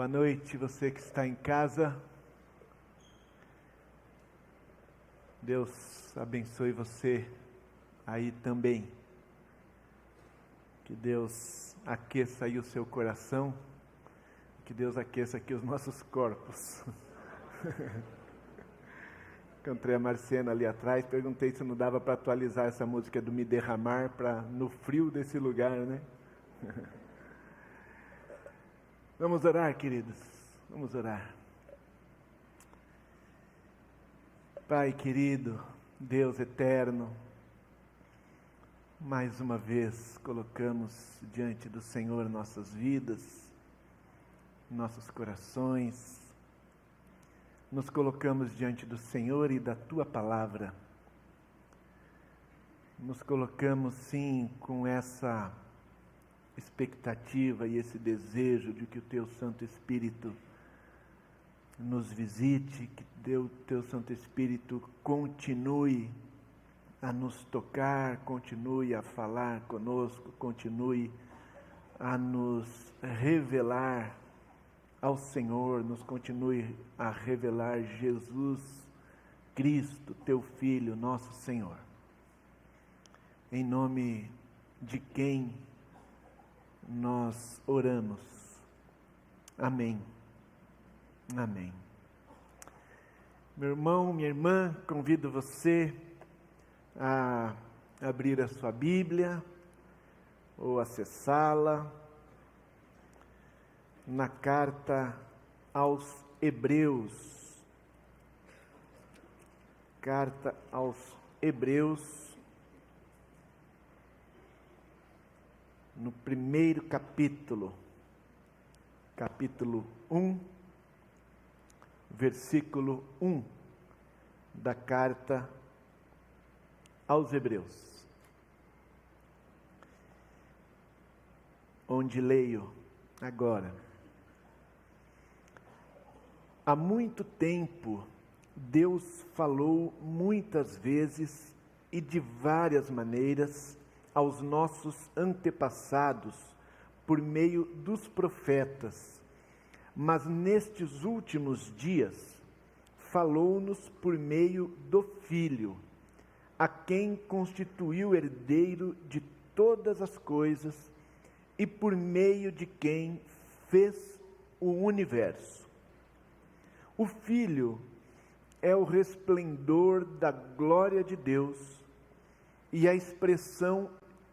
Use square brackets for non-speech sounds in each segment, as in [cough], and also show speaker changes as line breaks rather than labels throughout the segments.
Boa noite, você que está em casa. Deus abençoe você aí também. Que Deus aqueça aí o seu coração. Que Deus aqueça aqui os nossos corpos. [laughs] Encontrei a Marciana ali atrás, perguntei se não dava para atualizar essa música do Me Derramar para no frio desse lugar, né? [laughs] Vamos orar, queridos. Vamos orar. Pai querido, Deus eterno, mais uma vez colocamos diante do Senhor nossas vidas, nossos corações, nos colocamos diante do Senhor e da tua palavra. Nos colocamos sim com essa expectativa e esse desejo de que o teu Santo Espírito nos visite, que o teu Santo Espírito continue a nos tocar, continue a falar conosco, continue a nos revelar ao Senhor, nos continue a revelar Jesus Cristo, teu Filho, nosso Senhor. Em nome de quem nós oramos. Amém. Amém. Meu irmão, minha irmã, convido você a abrir a sua Bíblia ou acessá-la na carta aos Hebreus. Carta aos Hebreus no primeiro capítulo, capítulo 1, versículo 1 da carta aos Hebreus, onde leio agora. Há muito tempo, Deus falou muitas vezes e de várias maneiras aos nossos antepassados por meio dos profetas, mas nestes últimos dias falou-nos por meio do Filho, a quem constituiu herdeiro de todas as coisas e por meio de quem fez o universo. O Filho é o resplendor da glória de Deus e a expressão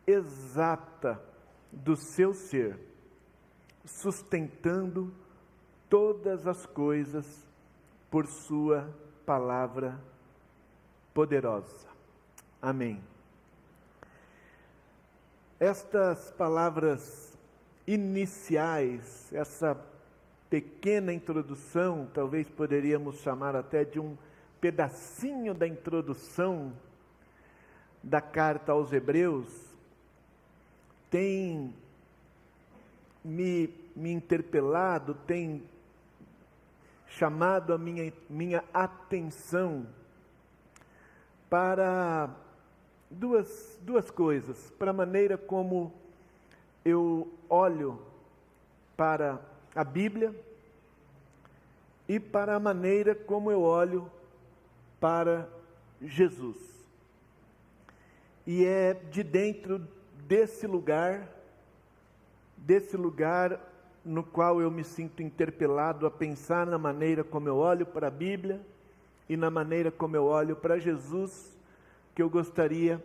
exata do seu ser, sustentando todas as coisas por Sua palavra poderosa. Amém. Estas palavras iniciais, essa pequena introdução, talvez poderíamos chamar até de um pedacinho da introdução da carta aos Hebreus, tem me, me interpelado, tem chamado a minha, minha atenção para duas, duas coisas. Para a maneira como eu olho para a Bíblia e para a maneira como eu olho para Jesus. E é de dentro desse lugar, desse lugar no qual eu me sinto interpelado a pensar na maneira como eu olho para a Bíblia e na maneira como eu olho para Jesus, que eu gostaria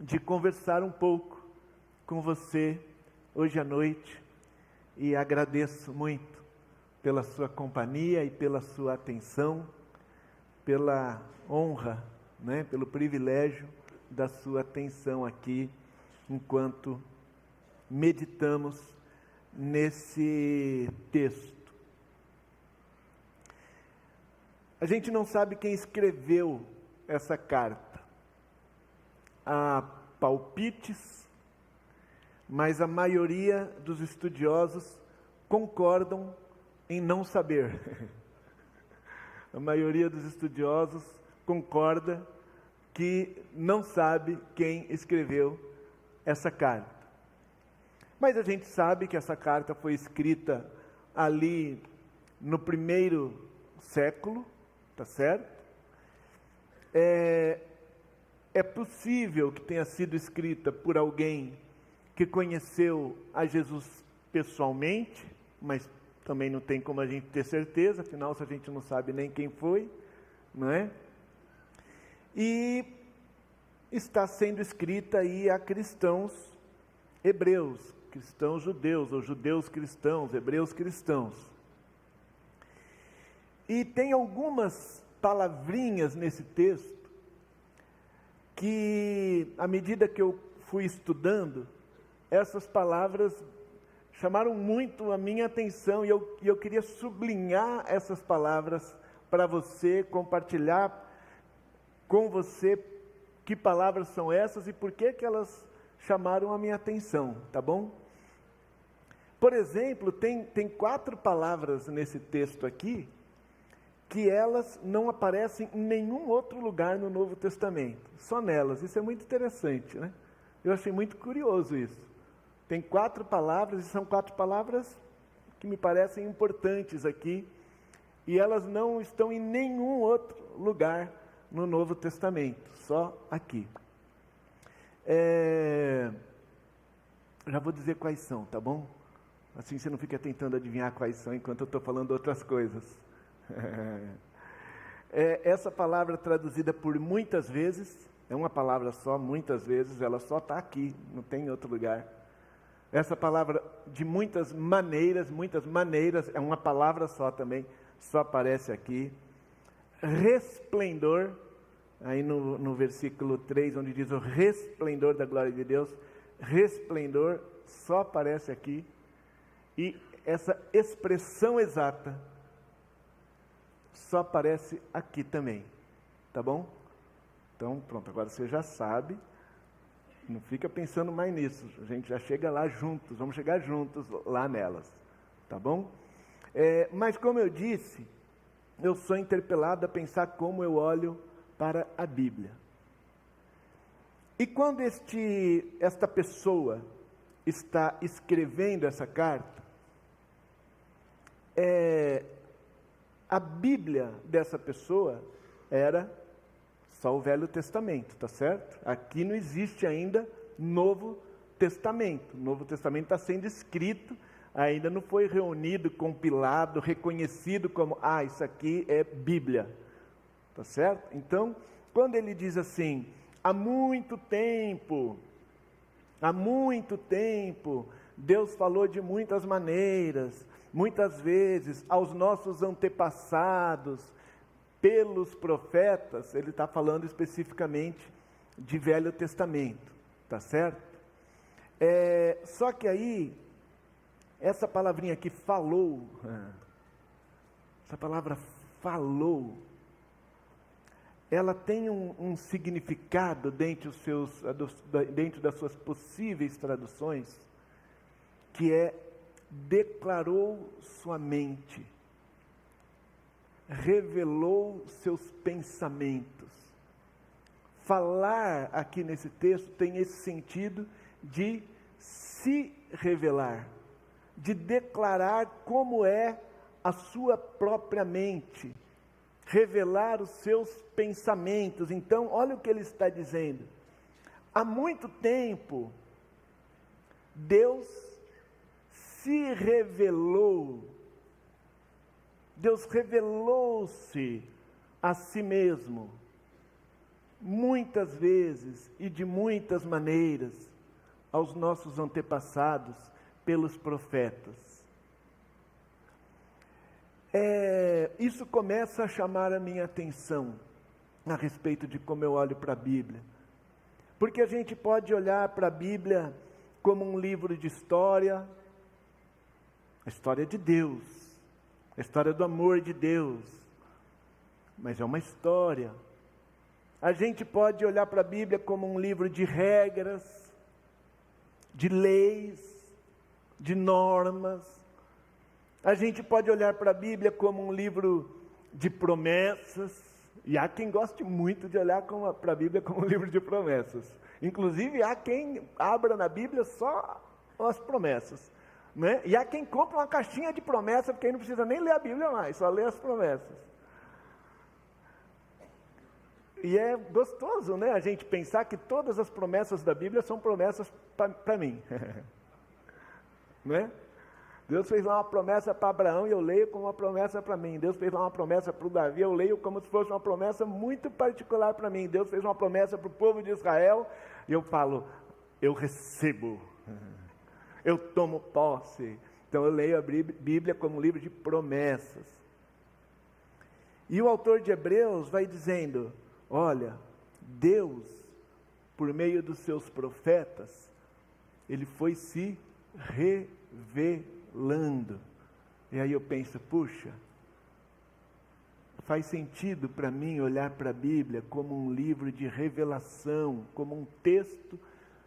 de conversar um pouco com você hoje à noite e agradeço muito pela sua companhia e pela sua atenção, pela honra, né, pelo privilégio da sua atenção aqui enquanto meditamos nesse texto. A gente não sabe quem escreveu essa carta. Há palpites, mas a maioria dos estudiosos concordam em não saber. [laughs] a maioria dos estudiosos concorda que não sabe quem escreveu essa carta. Mas a gente sabe que essa carta foi escrita ali no primeiro século, tá certo? É, é possível que tenha sido escrita por alguém que conheceu a Jesus pessoalmente, mas também não tem como a gente ter certeza, afinal, se a gente não sabe nem quem foi, não é? E está sendo escrita aí a cristãos hebreus, cristãos judeus, ou judeus cristãos, hebreus cristãos. E tem algumas palavrinhas nesse texto que, à medida que eu fui estudando, essas palavras chamaram muito a minha atenção e eu, e eu queria sublinhar essas palavras para você, compartilhar com você que palavras são essas e por que, que elas chamaram a minha atenção, tá bom? Por exemplo, tem, tem quatro palavras nesse texto aqui que elas não aparecem em nenhum outro lugar no Novo Testamento, só nelas. Isso é muito interessante, né? Eu achei muito curioso isso. Tem quatro palavras, e são quatro palavras que me parecem importantes aqui, e elas não estão em nenhum outro lugar no Novo Testamento, só aqui. É... Já vou dizer quais são, tá bom? Assim você não fica tentando adivinhar quais são enquanto eu estou falando outras coisas. [laughs] É, essa palavra traduzida por muitas vezes, é uma palavra só, muitas vezes, ela só está aqui, não tem em outro lugar. Essa palavra de muitas maneiras, muitas maneiras, é uma palavra só também, só aparece aqui. Resplendor, aí no, no versículo 3, onde diz o resplendor da glória de Deus, resplendor só aparece aqui. E essa expressão exata só aparece aqui também. Tá bom? Então, pronto, agora você já sabe. Não fica pensando mais nisso. A gente já chega lá juntos, vamos chegar juntos lá nelas. Tá bom? É, mas, como eu disse, eu sou interpelado a pensar como eu olho para a Bíblia. E quando este, esta pessoa está escrevendo essa carta, é, a Bíblia dessa pessoa era só o Velho Testamento, tá certo? Aqui não existe ainda Novo Testamento. O Novo Testamento está sendo escrito, ainda não foi reunido, compilado, reconhecido como, ah, isso aqui é Bíblia, tá certo? Então, quando ele diz assim, há muito tempo, há muito tempo, Deus falou de muitas maneiras, muitas vezes aos nossos antepassados, pelos profetas, ele está falando especificamente de Velho Testamento, tá certo? É, só que aí, essa palavrinha aqui, falou, essa palavra falou, ela tem um, um significado dentro, seus, dentro das suas possíveis traduções, que é declarou sua mente, revelou seus pensamentos. Falar aqui nesse texto tem esse sentido de se revelar, de declarar como é a sua própria mente, revelar os seus pensamentos. Então, olha o que ele está dizendo. Há muito tempo, Deus se revelou, Deus revelou-se a si mesmo, muitas vezes e de muitas maneiras, aos nossos antepassados pelos profetas. É, isso começa a chamar a minha atenção a respeito de como eu olho para a Bíblia. Porque a gente pode olhar para a Bíblia como um livro de história, a história de Deus, a história do amor de Deus, mas é uma história. A gente pode olhar para a Bíblia como um livro de regras, de leis, de normas. A gente pode olhar para a Bíblia como um livro de promessas, e há quem goste muito de olhar para a Bíblia como um [laughs] livro de promessas. Inclusive, há quem abra na Bíblia só as promessas Né? E há quem compra uma caixinha de promessa, porque aí não precisa nem ler a Bíblia mais, só lê as promessas. E é gostoso, né, a gente pensar que todas as promessas da Bíblia são promessas para mim. [laughs] né? Deus fez lá uma promessa para Abraão e eu leio como uma promessa para mim. Deus fez lá uma promessa para o Davi, eu leio como se fosse uma promessa muito particular para mim. Deus fez uma promessa para o povo de Israel e eu falo, eu recebo, [laughs] eu tomo posse. Então eu leio a Bíblia como um livro de promessas. E o autor de Hebreus vai dizendo: olha, Deus, por meio dos seus profetas, ele foi se revelando. E aí eu penso, puxa, faz sentido para mim olhar para a Bíblia como um livro de revelação, como um texto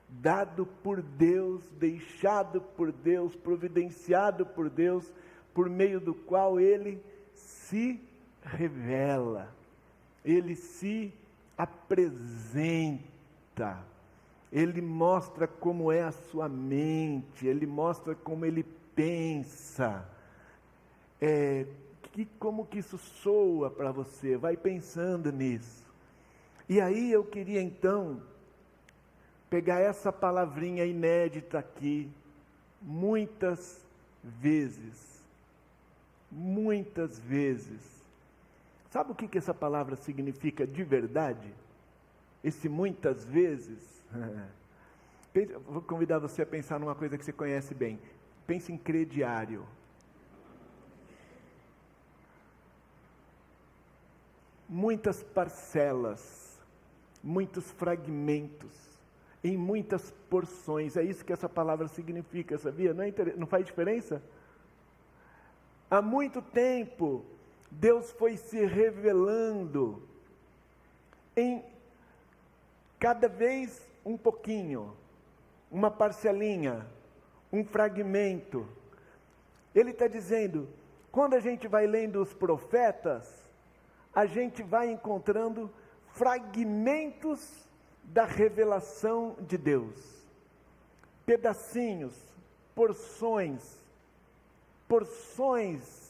dado por Deus, deixado por Deus, providenciado por Deus, por meio do qual ele se revela, ele se apresenta, ele mostra como é a sua mente, ele mostra como ele pensa. É, que, como que isso soa para você? Vai pensando nisso. E aí eu queria então pegar essa palavrinha inédita aqui, muitas vezes. Muitas vezes. Sabe o que, que essa palavra significa de verdade? Esse muitas vezes. [laughs] Vou convidar você a pensar numa coisa que você conhece bem. Pense em crediário. Muitas parcelas, muitos fragmentos em muitas porções. É isso que essa palavra significa, sabia? Não, é não faz diferença? Há muito tempo, Deus foi se revelando em cada vez um pouquinho, uma parcelinha, um fragmento. Ele está dizendo: quando a gente vai lendo os profetas, a gente vai encontrando fragmentos da revelação de Deus. Pedacinhos, porções, porções.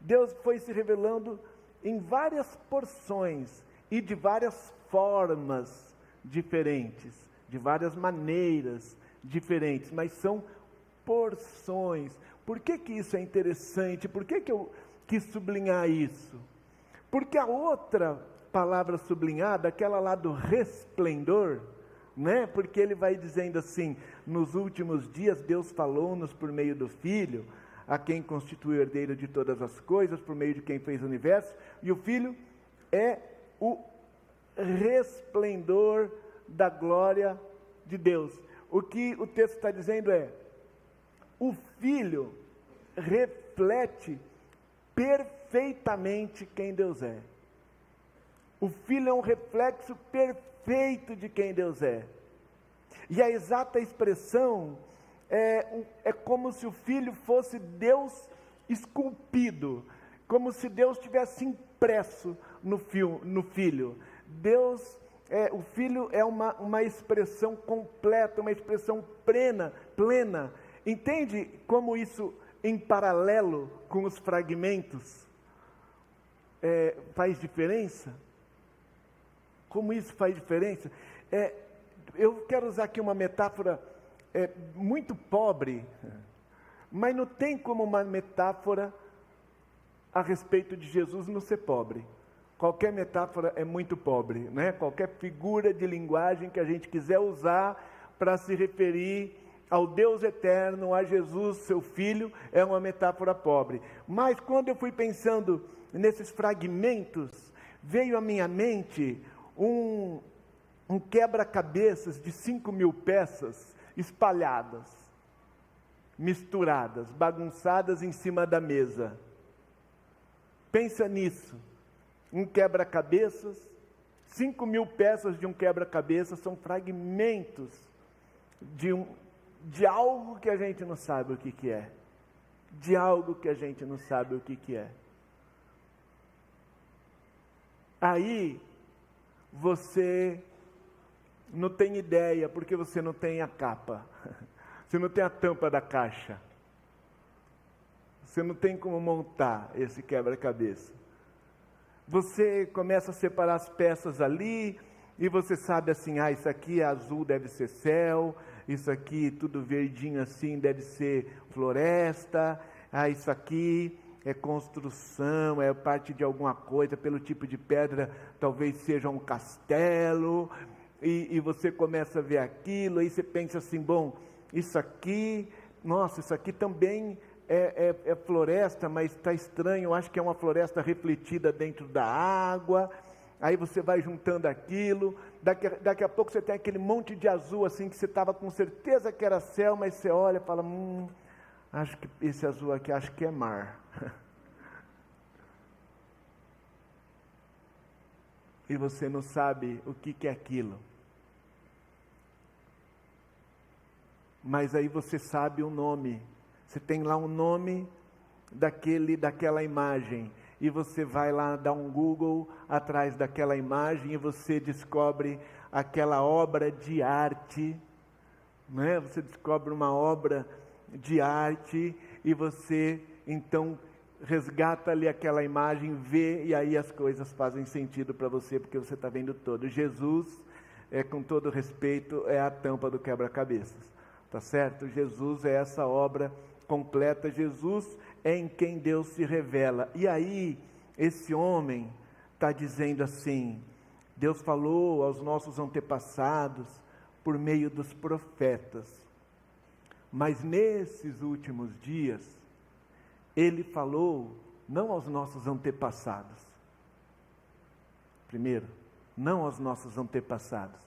Deus foi se revelando em várias porções e de várias formas diferentes, de várias maneiras diferentes, mas são porções. Por que, que isso é interessante? Por que, que eu quis sublinhar isso? Porque a outra palavra sublinhada, aquela lá do resplendor, né? Porque ele vai dizendo assim: nos últimos dias Deus falou-nos por meio do Filho, a quem constitui o herdeiro de todas as coisas, por meio de quem fez o universo, e o Filho é o resplendor da glória de Deus. O que o texto está dizendo é: o Filho reflete perfeitamente quem Deus é. O filho é um reflexo perfeito de quem Deus é. E a exata expressão é, é como se o filho fosse Deus esculpido, como se Deus tivesse impresso no, fio, no filho. Deus, é, o filho é uma, uma expressão completa, uma expressão plena, plena. Entende como isso em paralelo com os fragmentos é, faz diferença? Como isso faz diferença? É, eu quero usar aqui uma metáfora é, muito pobre, mas não tem como uma metáfora a respeito de Jesus não ser pobre. Qualquer metáfora é muito pobre, né? Qualquer figura de linguagem que a gente quiser usar para se referir ao Deus eterno, a Jesus, seu filho, é uma metáfora pobre. Mas quando eu fui pensando nesses fragmentos, veio à minha mente um, um quebra-cabeças de 5 mil peças espalhadas, misturadas, bagunçadas em cima da mesa. Pensa nisso. Um quebra-cabeças, 5 mil peças de um quebra-cabeça são fragmentos de, um, de algo que a gente não sabe o que, que é. De algo que a gente não sabe o que, que é. Aí você não tem ideia, porque você não tem a capa, [laughs] você não tem a tampa da caixa. Você não tem como montar esse quebra-cabeça. Você começa a separar as peças ali e você sabe assim, ah, isso aqui é azul deve ser céu, isso aqui tudo verdinho assim deve ser floresta, ah, isso aqui é construção, é parte de alguma coisa, pelo tipo de pedra, talvez seja um castelo, e, e você começa a ver aquilo, aí você pensa assim, bom, isso aqui, nossa, isso aqui também é, é, é floresta, mas está estranho, acho que é uma floresta refletida dentro da água, aí você vai juntando aquilo, daqui, daqui a pouco você tem aquele monte de azul assim, que você estava com certeza que era céu, mas você olha e fala, hum, acho que esse azul aqui, acho que é mar. [laughs] e você não sabe o que, que é aquilo. Mas aí você sabe o nome. Você tem lá um nome daquele, daquela imagem. E você vai lá dar um Google atrás daquela imagem e você descobre aquela obra de arte. Né? Você descobre uma obra de arte e você então resgata ali aquela imagem, vê e aí as coisas fazem sentido para você porque você está vendo todo. Jesus, é, com todo respeito, é a tampa do quebra-cabeças, tá certo? Jesus é essa obra completa. Jesus é em quem Deus se revela. E aí esse homem está dizendo assim: Deus falou aos nossos antepassados por meio dos profetas. Mas nesses últimos dias, ele falou não aos nossos antepassados. Primeiro, não aos nossos antepassados.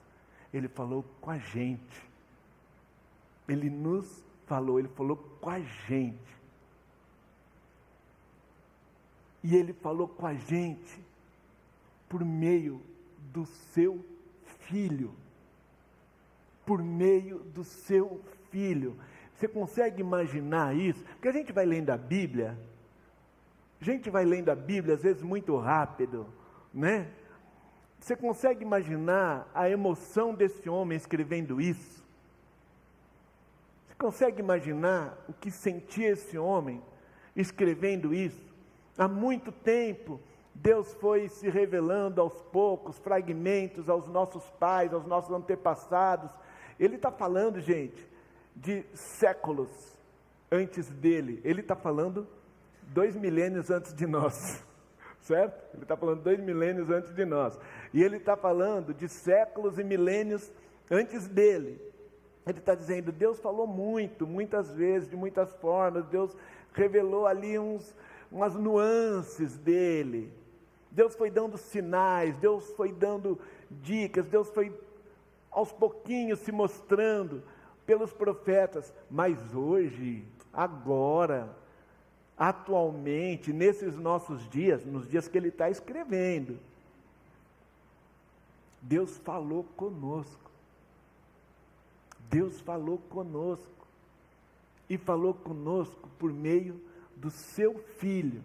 Ele falou com a gente. Ele nos falou, ele falou com a gente. E ele falou com a gente por meio do seu filho. Por meio do seu filho. Você consegue imaginar isso? Porque a gente vai lendo a Bíblia, a gente vai lendo a Bíblia às vezes muito rápido, né? Você consegue imaginar a emoção desse homem escrevendo isso? Consegue imaginar o que sentia esse homem escrevendo isso? Há muito tempo, Deus foi se revelando aos poucos, fragmentos aos nossos pais, aos nossos antepassados. Ele está falando, gente, de séculos antes dele. Ele está falando dois milênios antes de nós, [laughs] certo? Ele está falando dois milênios antes de nós. E ele está falando de séculos e milênios antes dele. Ele está dizendo: Deus falou muito, muitas vezes, de muitas formas. Deus revelou ali uns, umas nuances dele. Deus foi dando sinais, Deus foi dando dicas, Deus foi aos pouquinhos se mostrando pelos profetas, mas hoje, agora, atualmente, nesses nossos dias, nos dias que ele está escrevendo, Deus falou conosco. Deus falou conosco. E falou conosco por meio do seu filho.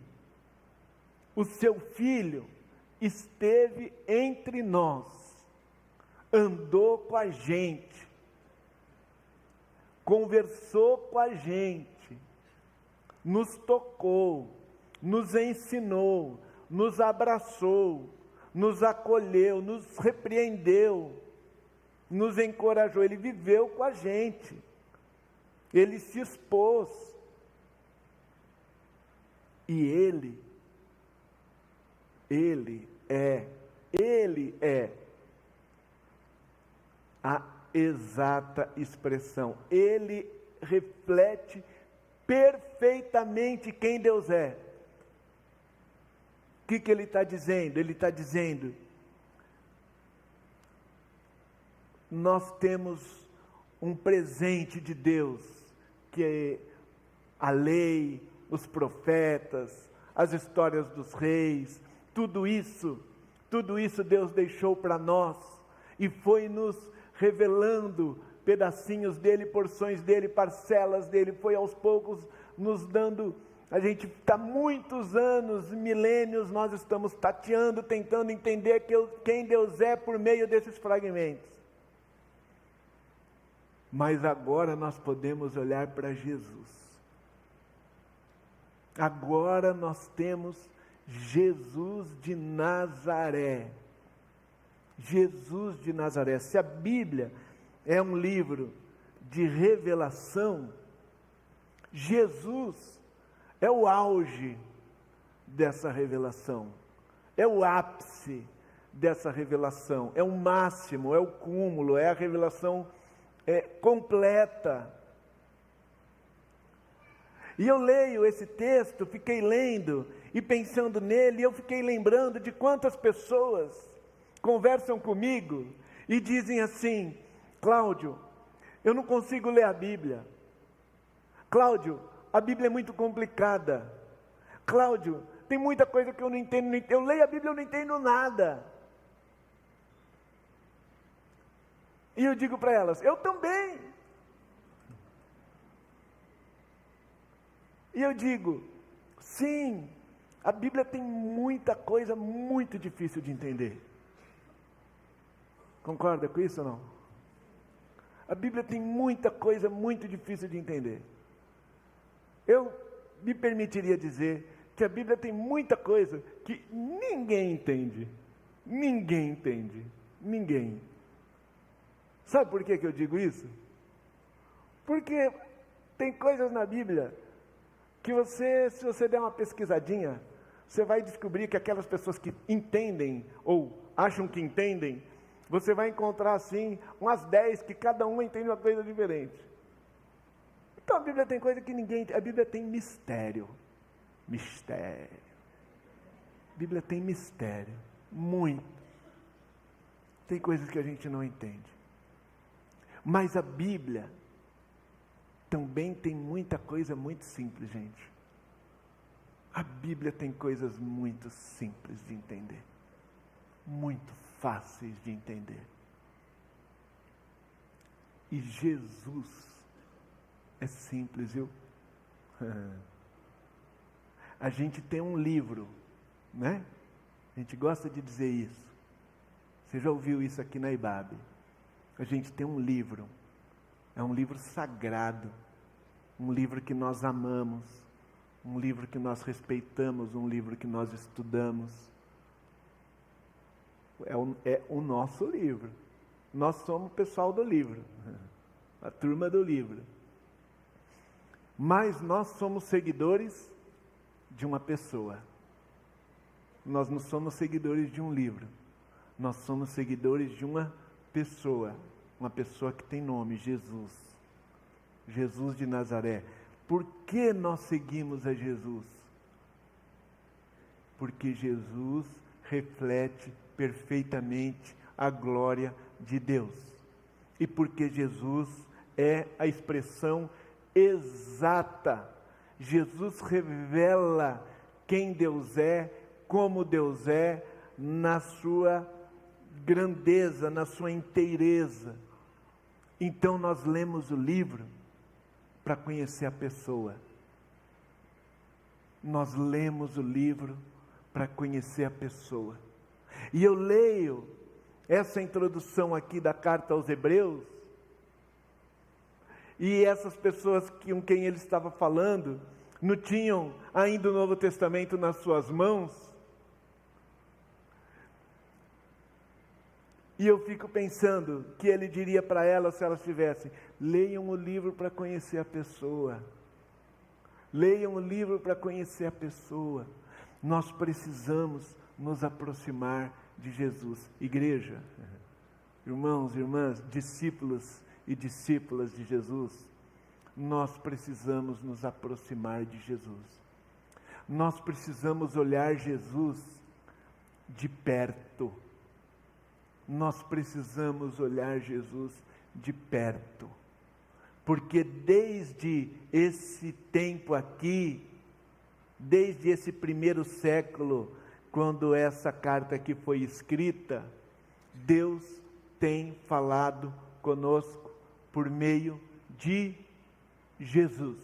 O seu filho esteve entre nós, andou com a gente, conversou com a gente, nos tocou, nos ensinou, nos abraçou, nos acolheu, nos repreendeu, nos encorajou. Ele viveu com a gente, ele se expôs. E ele, ele é, ele é a exata expressão. Ele reflete perfeitamente quem Deus é. O que, que ele está dizendo? Ele está dizendo: nós temos um presente de Deus, que é a lei, os profetas, as histórias dos reis, tudo isso, tudo isso Deus deixou para nós e foi nos revelando pedacinhos dele, porções dele, parcelas dele, foi aos poucos nos dando. A gente está muitos anos, milênios, nós estamos tateando, tentando entender quem Deus é por meio desses fragmentos. Mas agora nós podemos olhar para Jesus. Agora nós temos Jesus de Nazaré. Jesus de Nazaré. Se a Bíblia é um livro de revelação, Jesus é o auge dessa revelação, é o ápice dessa revelação, é o máximo, é o cúmulo, é a revelação é, completa. E eu leio esse texto, fiquei lendo e pensando nele, e eu fiquei lembrando de quantas pessoas conversam comigo e dizem assim: Cláudio, eu não consigo ler a Bíblia. Cláudio, a Bíblia é muito complicada. Cláudio, tem muita coisa que eu não entendo. Eu leio a Bíblia e eu não entendo nada. E eu digo para elas: eu também. E eu digo: sim, a Bíblia tem muita coisa muito difícil de entender. Concorda com isso ou não? A Bíblia tem muita coisa muito difícil de entender. Eu me permitiria dizer que a Bíblia tem muita coisa que ninguém entende. Ninguém entende. Ninguém. Sabe por que, que eu digo isso? Porque tem coisas na Bíblia que você, se você der uma pesquisadinha, você vai descobrir que aquelas pessoas que entendem ou acham que entendem, você vai encontrar assim umas dez que cada uma entende uma coisa diferente. Então a Bíblia tem coisa que ninguém. A Bíblia tem mistério. Mistério. A Bíblia tem mistério. Muito. Tem coisas que a gente não entende. Mas a Bíblia também tem muita coisa muito simples, gente. A Bíblia tem coisas muito simples de entender. Muito fáceis de entender. E Jesus é simples, viu? [laughs] A gente tem um livro, né? A gente gosta de dizer isso. Você já ouviu isso aqui na IBAB? A gente tem um livro. É um livro sagrado. Um livro que nós amamos. Um livro que nós respeitamos. Um livro que nós estudamos. É o, é o nosso livro. Nós somos o pessoal do livro. [laughs] A turma do livro mas nós somos seguidores de uma pessoa. Nós não somos seguidores de um livro. Nós somos seguidores de uma pessoa. Uma pessoa que tem nome, Jesus. Jesus de Nazaré. Por que nós seguimos a Jesus? Porque Jesus reflete perfeitamente a glória de Deus. E porque Jesus é a expressão exata. Jesus revela quem Deus é, como Deus é, na sua grandeza, na sua inteireza. Então nós lemos o livro para conhecer a pessoa. Nós lemos o livro para conhecer a pessoa. E eu leio essa introdução aqui da carta aos Hebreus e essas pessoas com quem ele estava falando não tinham ainda o Novo Testamento nas suas mãos. E eu fico pensando que ele diria para elas, se elas tivessem: leiam o livro para conhecer a pessoa. Leiam o livro para conhecer a pessoa. Nós precisamos nos aproximar de Jesus. Igreja, irmãos, irmãs, discípulos e discípulas de Jesus, nós precisamos nos aproximar de Jesus. Nós precisamos olhar Jesus de perto. Nós precisamos olhar Jesus de perto. Porque desde esse tempo aqui, desde esse primeiro século, quando essa carta aqui foi escrita, Deus tem falado conosco por meio de Jesus.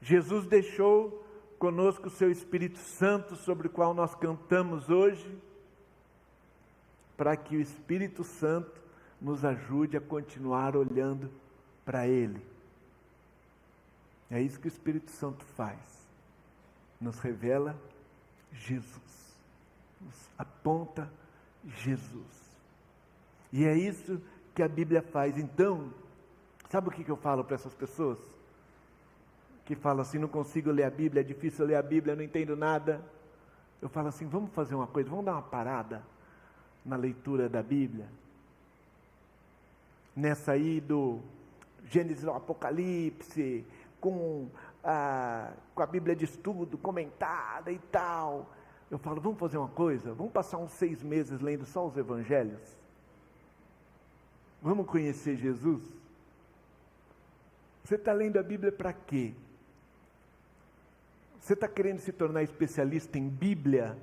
Jesus deixou conosco o seu Espírito Santo, sobre o qual nós cantamos hoje, para que o Espírito Santo nos ajude a continuar olhando para Ele. É isso que o Espírito Santo faz. nos revela Jesus, nos aponta Jesus. E é isso que a Bíblia faz. Então, sabe o que eu falo para essas pessoas? Que falam assim: não consigo ler a Bíblia, é difícil ler a Bíblia, não entendo nada. Eu falo assim: vamos fazer uma coisa, vamos dar uma parada na leitura da Bíblia. Nessa aí do Gênesis ao Apocalipse, com a, com a Bíblia de estudo comentada e tal. Eu falo, vamos fazer uma coisa? Vamos passar uns seis meses lendo só os evangelhos? Vamos conhecer Jesus? Você está lendo a Bíblia para quê? Você está querendo se tornar especialista em Bíblia?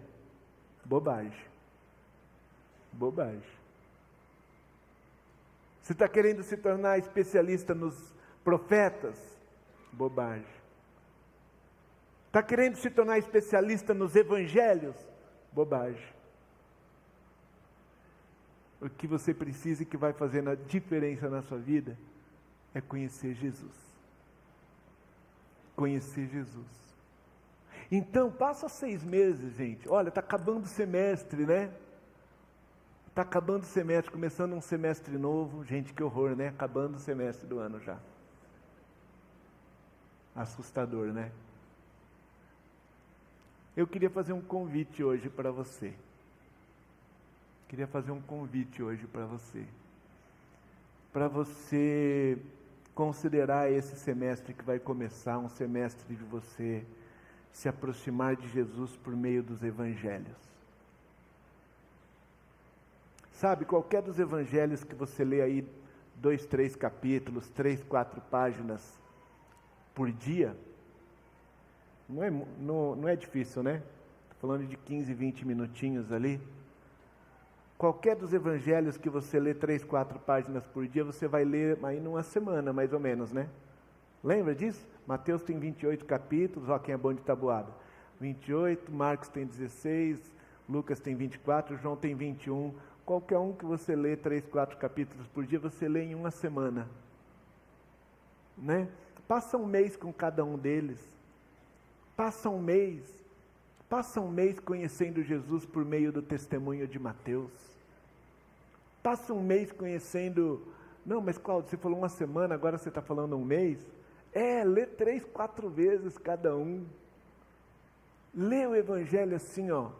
Bobagem. Bobagem. Você está querendo se tornar especialista nos profetas? Bobagem. Está querendo se tornar especialista nos evangelhos? Bobagem. O que você precisa e que vai fazer a diferença na sua vida é conhecer Jesus. Conhecer Jesus. Então, passa seis meses, gente. Olha, está acabando o semestre, né? Está acabando o semestre, começando um semestre novo. Gente, que horror, né? Acabando o semestre do ano já. Assustador, né? Eu queria fazer um convite hoje para você. Queria fazer um convite hoje para você. Para você considerar esse semestre que vai começar, um semestre de você se aproximar de Jesus por meio dos evangelhos. Sabe, qualquer dos evangelhos que você lê aí, dois, três capítulos, três, quatro páginas por dia, não é, não, não é difícil, né? Estou falando de 15, 20 minutinhos ali. Qualquer dos evangelhos que você lê três, quatro páginas por dia, você vai ler aí numa semana, mais ou menos, né? Lembra disso? Mateus tem 28 capítulos, ó quem é bom de tabuada. 28, Marcos tem 16, Lucas tem 24, João tem 21. Qualquer um que você lê três, quatro capítulos por dia, você lê em uma semana. Né? Passa um mês com cada um deles. Passa um mês. Passa um mês conhecendo Jesus por meio do testemunho de Mateus. Passa um mês conhecendo. Não, mas Cláudio, você falou uma semana, agora você está falando um mês. É, lê três, quatro vezes cada um. Lê o Evangelho assim, ó,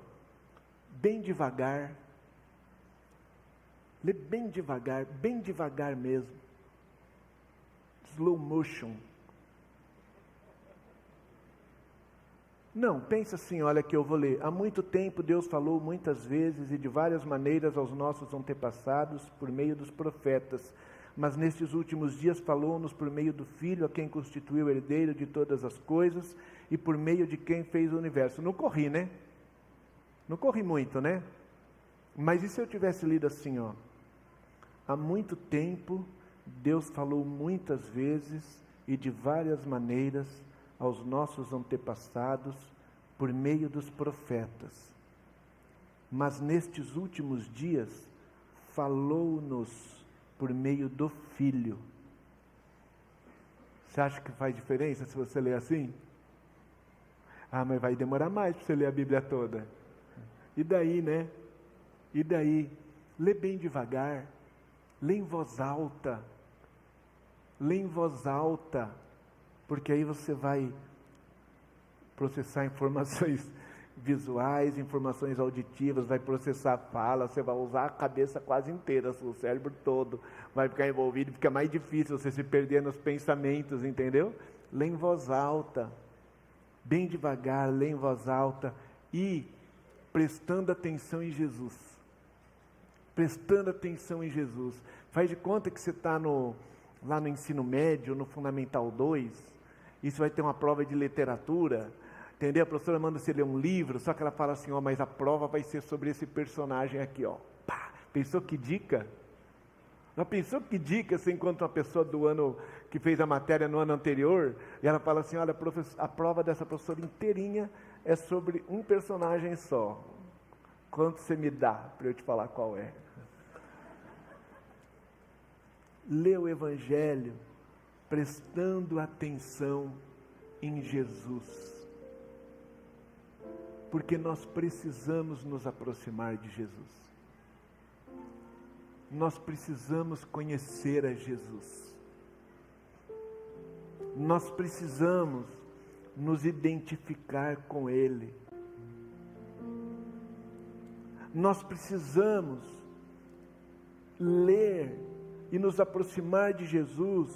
bem devagar Lê bem devagar, bem devagar mesmo. Slow motion. Não, pensa assim, olha que eu vou ler. Há muito tempo Deus falou muitas vezes e de várias maneiras aos nossos antepassados por meio dos profetas, mas nestes últimos dias falou-nos por meio do Filho, a quem constituiu herdeiro de todas as coisas e por meio de quem fez o universo. Não corri, né? Não corri muito, né? Mas e se eu tivesse lido assim, ó? Há muito tempo, Deus falou muitas vezes e de várias maneiras aos nossos antepassados por meio dos profetas. Mas nestes últimos dias, falou-nos por meio do Filho. Você acha que faz diferença se você ler assim? Ah, mas vai demorar mais para você ler a Bíblia toda. E daí, né? E daí? Lê bem devagar. Lê em voz alta. Lê em voz alta, porque aí você vai processar [laughs] informações visuais, informações auditivas, vai processar fala, você vai usar a cabeça quase inteira, o cérebro todo vai ficar envolvido, fica mais difícil você se perder nos pensamentos, entendeu? Lê em voz alta, bem devagar, lê em voz alta e prestando atenção em Jesus prestando atenção em Jesus. Faz de conta que você está lá no ensino médio, no Fundamental 2, e você vai ter uma prova de literatura, entendeu? A professora manda você ler um livro, só que ela fala assim, ó, mas a prova vai ser sobre esse personagem aqui, ó. Pá, pensou que dica? Já pensou que dica você encontra uma pessoa do ano que fez a matéria no ano anterior e ela fala assim: olha, a prova dessa professora inteirinha é sobre um personagem só. Quanto você me dá para eu te falar qual é? lê o Evangelho prestando atenção em Jesus. Porque nós precisamos nos aproximar de Jesus. Nós precisamos conhecer a Jesus. Nós precisamos nos identificar com Ele. Nós precisamos ler e nos aproximar de Jesus,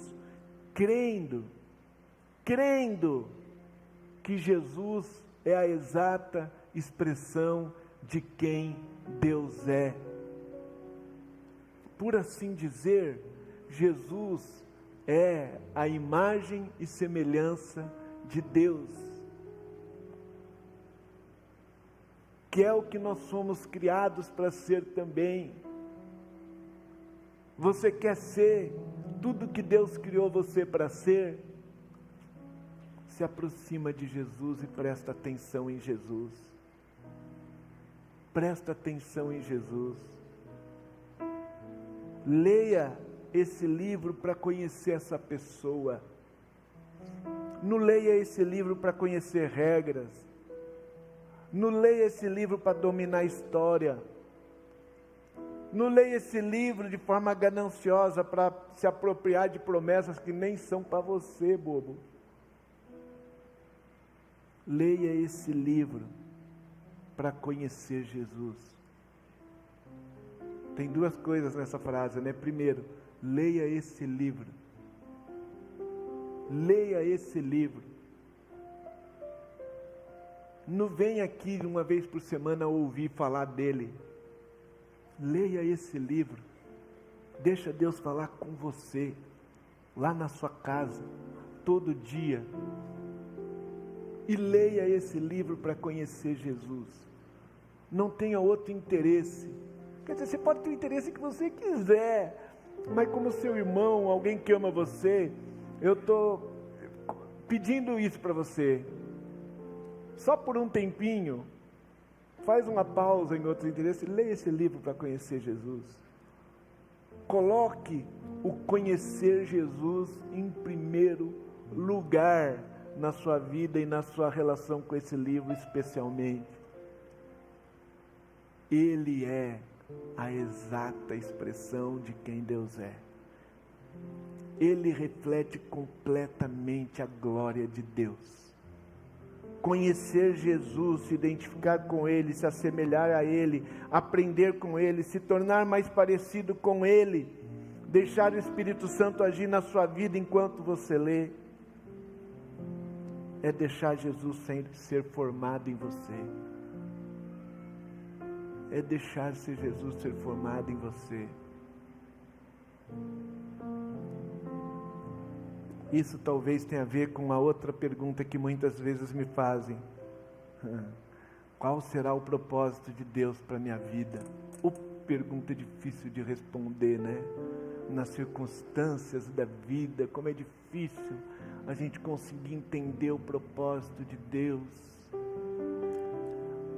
crendo, crendo que Jesus é a exata expressão de quem Deus é. Por assim dizer, Jesus é a imagem e semelhança de Deus, que é o que nós somos criados para ser também. Você quer ser tudo que Deus criou você para ser? Se aproxima de Jesus e presta atenção em Jesus. Presta atenção em Jesus. Leia esse livro para conhecer essa pessoa. Não leia esse livro para conhecer regras. Não leia esse livro para dominar a história. Não leia esse livro de forma gananciosa para se apropriar de promessas que nem são para você, bobo. Leia esse livro para conhecer Jesus. Tem duas coisas nessa frase, né? Primeiro, leia esse livro Leia esse livro. Não venha aqui uma vez por semana ouvir falar dele. Leia esse livro. Deixa Deus falar com você, lá na sua casa, todo dia. E leia esse livro para conhecer Jesus. Não tenha outro interesse. Quer dizer, você pode ter o interesse que você quiser, mas como seu irmão, alguém que ama você, eu estou pedindo isso para você. Só por um tempinho, faz uma pausa em outro interesse, leia esse livro para conhecer Jesus. Coloque o conhecer Jesus em primeiro lugar na sua vida e na sua relação com esse livro, especialmente. Ele é a exata expressão de quem Deus é ele reflete completamente a glória de Deus. Conhecer Jesus, se identificar com Ele, se assemelhar a Ele, aprender com Ele, se tornar mais parecido com Ele, deixar o Espírito Santo agir na sua vida enquanto você lê, é deixar Jesus ser formado em você. É deixar ser Jesus ser formado em você. Isso talvez tenha a ver com a outra pergunta que muitas vezes me fazem: [laughs] Qual será o propósito de Deus para minha vida? O pergunta difícil de responder, né? Nas circunstâncias da vida, como é difícil a gente conseguir entender o propósito de Deus.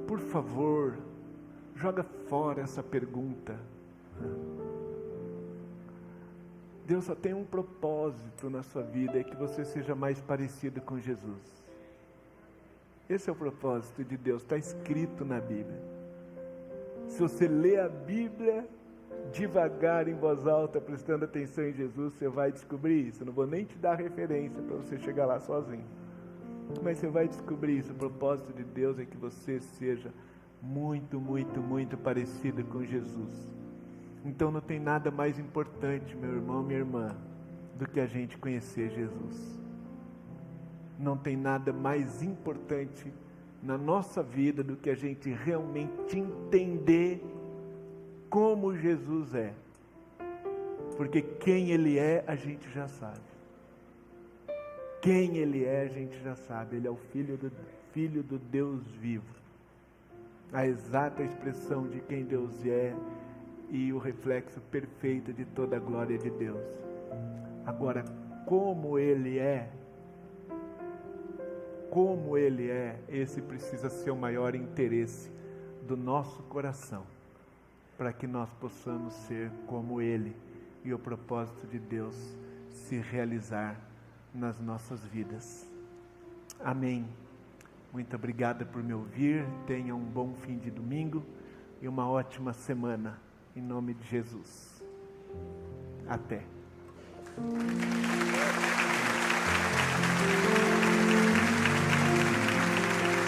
Por favor, joga fora essa pergunta. Deus só tem um propósito na sua vida, é que você seja mais parecido com Jesus. Esse é o propósito de Deus, está escrito na Bíblia. Se você lê a Bíblia devagar, em voz alta, prestando atenção em Jesus, você vai descobrir isso. Não vou nem te dar referência para você chegar lá sozinho. Mas você vai descobrir isso. O propósito de Deus é que você seja muito, muito, muito parecido com Jesus. Então não tem nada mais importante, meu irmão, minha irmã, do que a gente conhecer Jesus. Não tem nada mais importante na nossa vida do que a gente realmente entender como Jesus é. Porque quem Ele é, a gente já sabe. Quem Ele é, a gente já sabe. Ele é o Filho do, filho do Deus vivo. A exata expressão de quem Deus é e o reflexo perfeito de toda a glória de Deus. Agora, como Ele é, como Ele é, esse precisa ser o maior interesse do nosso coração, para que nós possamos ser como Ele e o propósito de Deus se realizar nas nossas vidas. Amém Muito obrigada por me ouvir. Tenha um bom fim de domingo e uma ótima semana. Em nome de Jesus. Até.